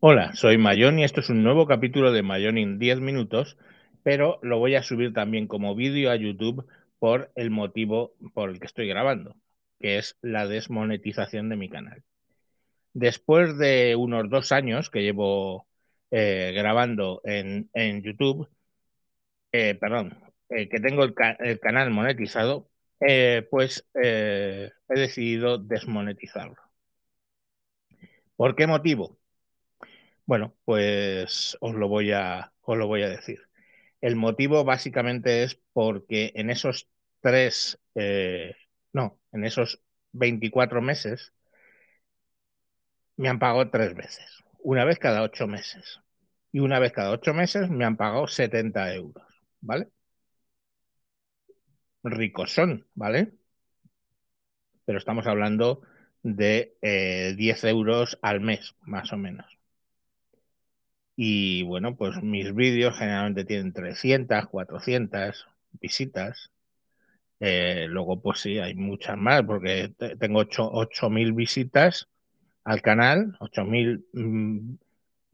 Hola, soy Mayón y esto es un nuevo capítulo de Mayón en 10 minutos, pero lo voy a subir también como vídeo a YouTube por el motivo por el que estoy grabando, que es la desmonetización de mi canal. Después de unos dos años que llevo eh, grabando en, YouTube, eh, perdón, eh, que tengo el, ca el, canal monetizado, pues he decidido desmonetizarlo. ¿Por qué motivo? Bueno, pues os lo voy a, os lo voy a decir. El motivo básicamente es porque en esos tres, eh, no, en esos 24 meses me han pagado tres veces, una vez cada ocho meses. Y una vez cada ocho meses me han pagado 70 euros, ¿vale? Ricos son, ¿vale? Pero estamos hablando de eh, 10 euros al mes, más o menos. Y bueno, pues mis vídeos generalmente tienen 300, 400 visitas. Eh, luego, pues sí, hay muchas más, porque tengo 8.000 visitas al canal, 8.000 mm,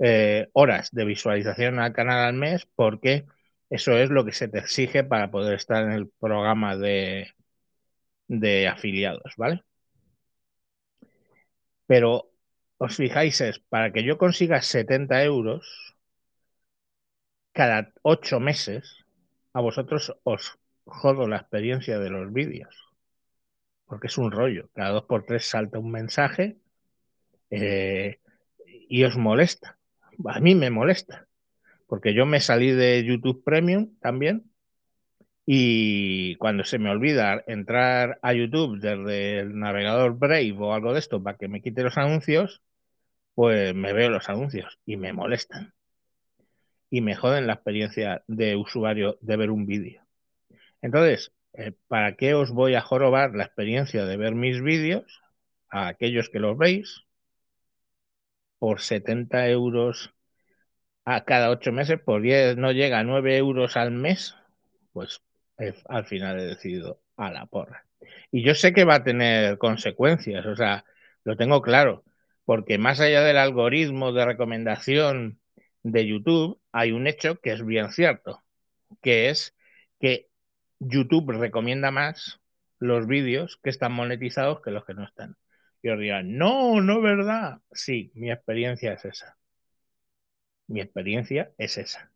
eh, horas de visualización al canal al mes, porque eso es lo que se te exige para poder estar en el programa de, de afiliados, ¿vale? Pero os fijáis, es para que yo consiga 70 euros cada 8 meses, a vosotros os jodo la experiencia de los vídeos. Porque es un rollo. Cada dos por tres salta un mensaje eh, y os molesta. A mí me molesta. Porque yo me salí de YouTube Premium también. Y cuando se me olvida entrar a YouTube desde el navegador Brave o algo de esto para que me quite los anuncios, pues me veo los anuncios y me molestan. Y me joden la experiencia de usuario de ver un vídeo. Entonces, eh, ¿para qué os voy a jorobar la experiencia de ver mis vídeos a aquellos que los veis por 70 euros a cada 8 meses, por 10 no llega a 9 euros al mes? Pues eh, al final he decidido a la porra. Y yo sé que va a tener consecuencias, o sea, lo tengo claro, porque más allá del algoritmo de recomendación de YouTube, hay un hecho que es bien cierto, que es que YouTube recomienda más los vídeos que están monetizados que los que no están. Y os dirán, no, no es verdad. Sí, mi experiencia es esa. Mi experiencia es esa.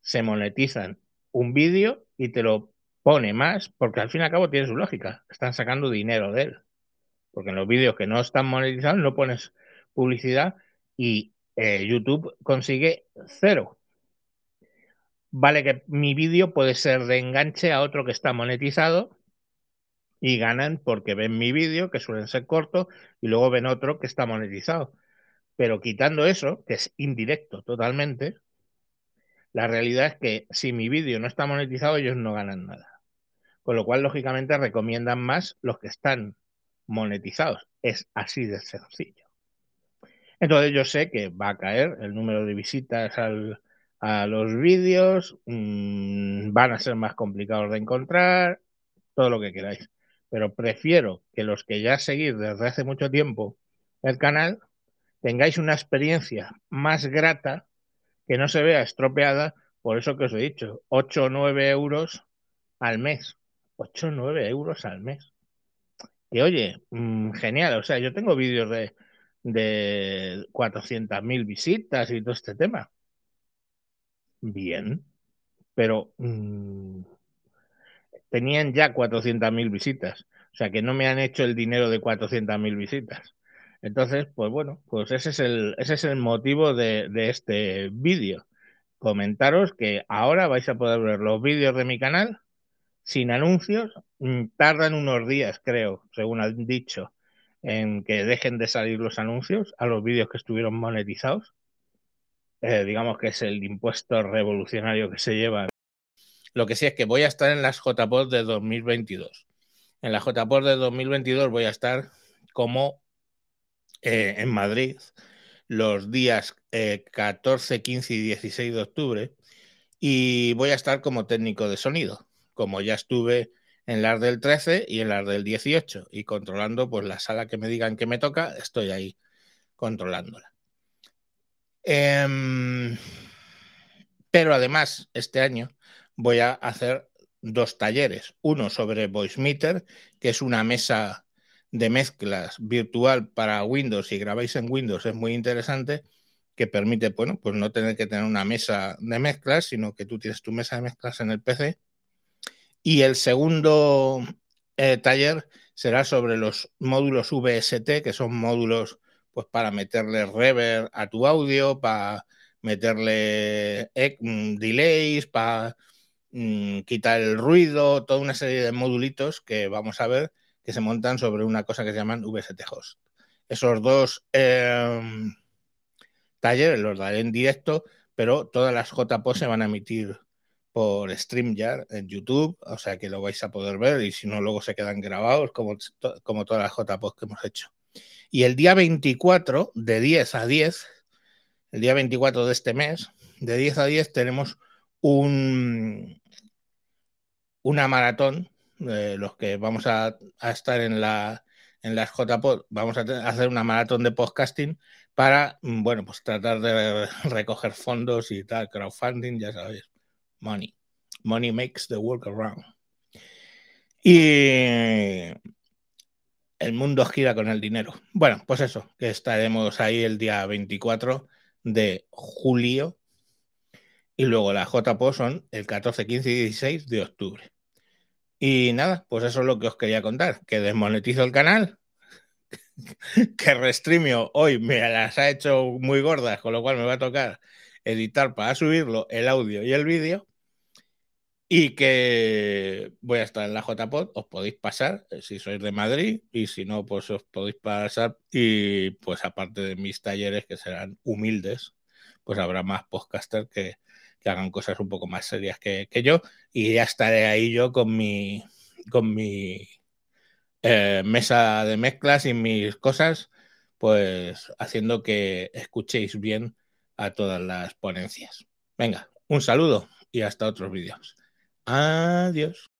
Se monetizan un vídeo y te lo pone más, porque al fin y al cabo tiene su lógica. Están sacando dinero de él. Porque en los vídeos que no están monetizados no pones publicidad y eh, YouTube consigue cero vale que mi vídeo puede ser de enganche a otro que está monetizado y ganan porque ven mi vídeo, que suelen ser cortos, y luego ven otro que está monetizado. Pero quitando eso, que es indirecto totalmente, la realidad es que si mi vídeo no está monetizado, ellos no ganan nada. Con lo cual, lógicamente, recomiendan más los que están monetizados. Es así de sencillo. Entonces yo sé que va a caer el número de visitas al, a los vídeos, mmm, van a ser más complicados de encontrar, todo lo que queráis. Pero prefiero que los que ya seguís desde hace mucho tiempo el canal tengáis una experiencia más grata que no se vea estropeada por eso que os he dicho, 8 o 9 euros al mes. 8 o 9 euros al mes. Que oye, mmm, genial, o sea, yo tengo vídeos de, de 400.000 visitas y todo este tema bien, pero mmm, tenían ya 400.000 visitas, o sea que no me han hecho el dinero de 400.000 visitas. Entonces, pues bueno, pues ese es el, ese es el motivo de, de este vídeo. Comentaros que ahora vais a poder ver los vídeos de mi canal sin anuncios. Tardan unos días, creo, según han dicho, en que dejen de salir los anuncios a los vídeos que estuvieron monetizados eh, digamos que es el impuesto revolucionario que se lleva. Lo que sí es que voy a estar en las JPOD de 2022. En la JPOD de 2022 voy a estar como eh, en Madrid los días eh, 14, 15 y 16 de octubre y voy a estar como técnico de sonido, como ya estuve en las del 13 y en las del 18 y controlando pues la sala que me digan que me toca, estoy ahí controlándola. Em, pero además, este año voy a hacer dos talleres. Uno sobre VoiceMeter, que es una mesa de mezclas virtual para Windows. Si grabáis en Windows es muy interesante, que permite, bueno, pues no tener que tener una mesa de mezclas, sino que tú tienes tu mesa de mezclas en el PC. Y el segundo eh, taller será sobre los módulos VST, que son módulos pues para meterle reverb a tu audio, para meterle mm, delays, para mm, quitar el ruido, toda una serie de modulitos que vamos a ver que se montan sobre una cosa que se llaman VST Host. Esos dos eh, talleres los daré en directo, pero todas las JPO se van a emitir por StreamYard en YouTube, o sea que lo vais a poder ver y si no luego se quedan grabados como, como todas las JPOs que hemos hecho. Y el día 24, de 10 a 10, el día 24 de este mes, de 10 a 10 tenemos un, una maratón, de los que vamos a, estar en, la, en las JPod, vamos a hacer una maratón de podcasting para, bueno, pues tratar de recoger fondos y tal, crowdfunding, ya sabéis, money. Money makes the world around. Y el mundo gira con el dinero. Bueno, pues eso, estaremos ahí el día 24 de julio y luego la JPO son el 14, 15 y 16 de octubre. Y nada, pues eso es lo que os quería contar, que desmonetizo el canal, que Restreamio hoy me las ha hecho muy gordas, con lo cual me va a tocar editar para subirlo el audio y el vídeo y que voy a estar en la JPod, os podéis pasar eh, si sois de Madrid y si no, pues os podéis pasar y pues aparte de mis talleres que serán humildes, pues habrá más podcasters que, que hagan cosas un poco más serias que, que, yo y ya estaré ahí yo con mi, con mi eh, mesa de mezclas y mis cosas, pues haciendo que escuchéis bien a todas las ponencias. Venga, un saludo y hasta otros vídeos. Adiós.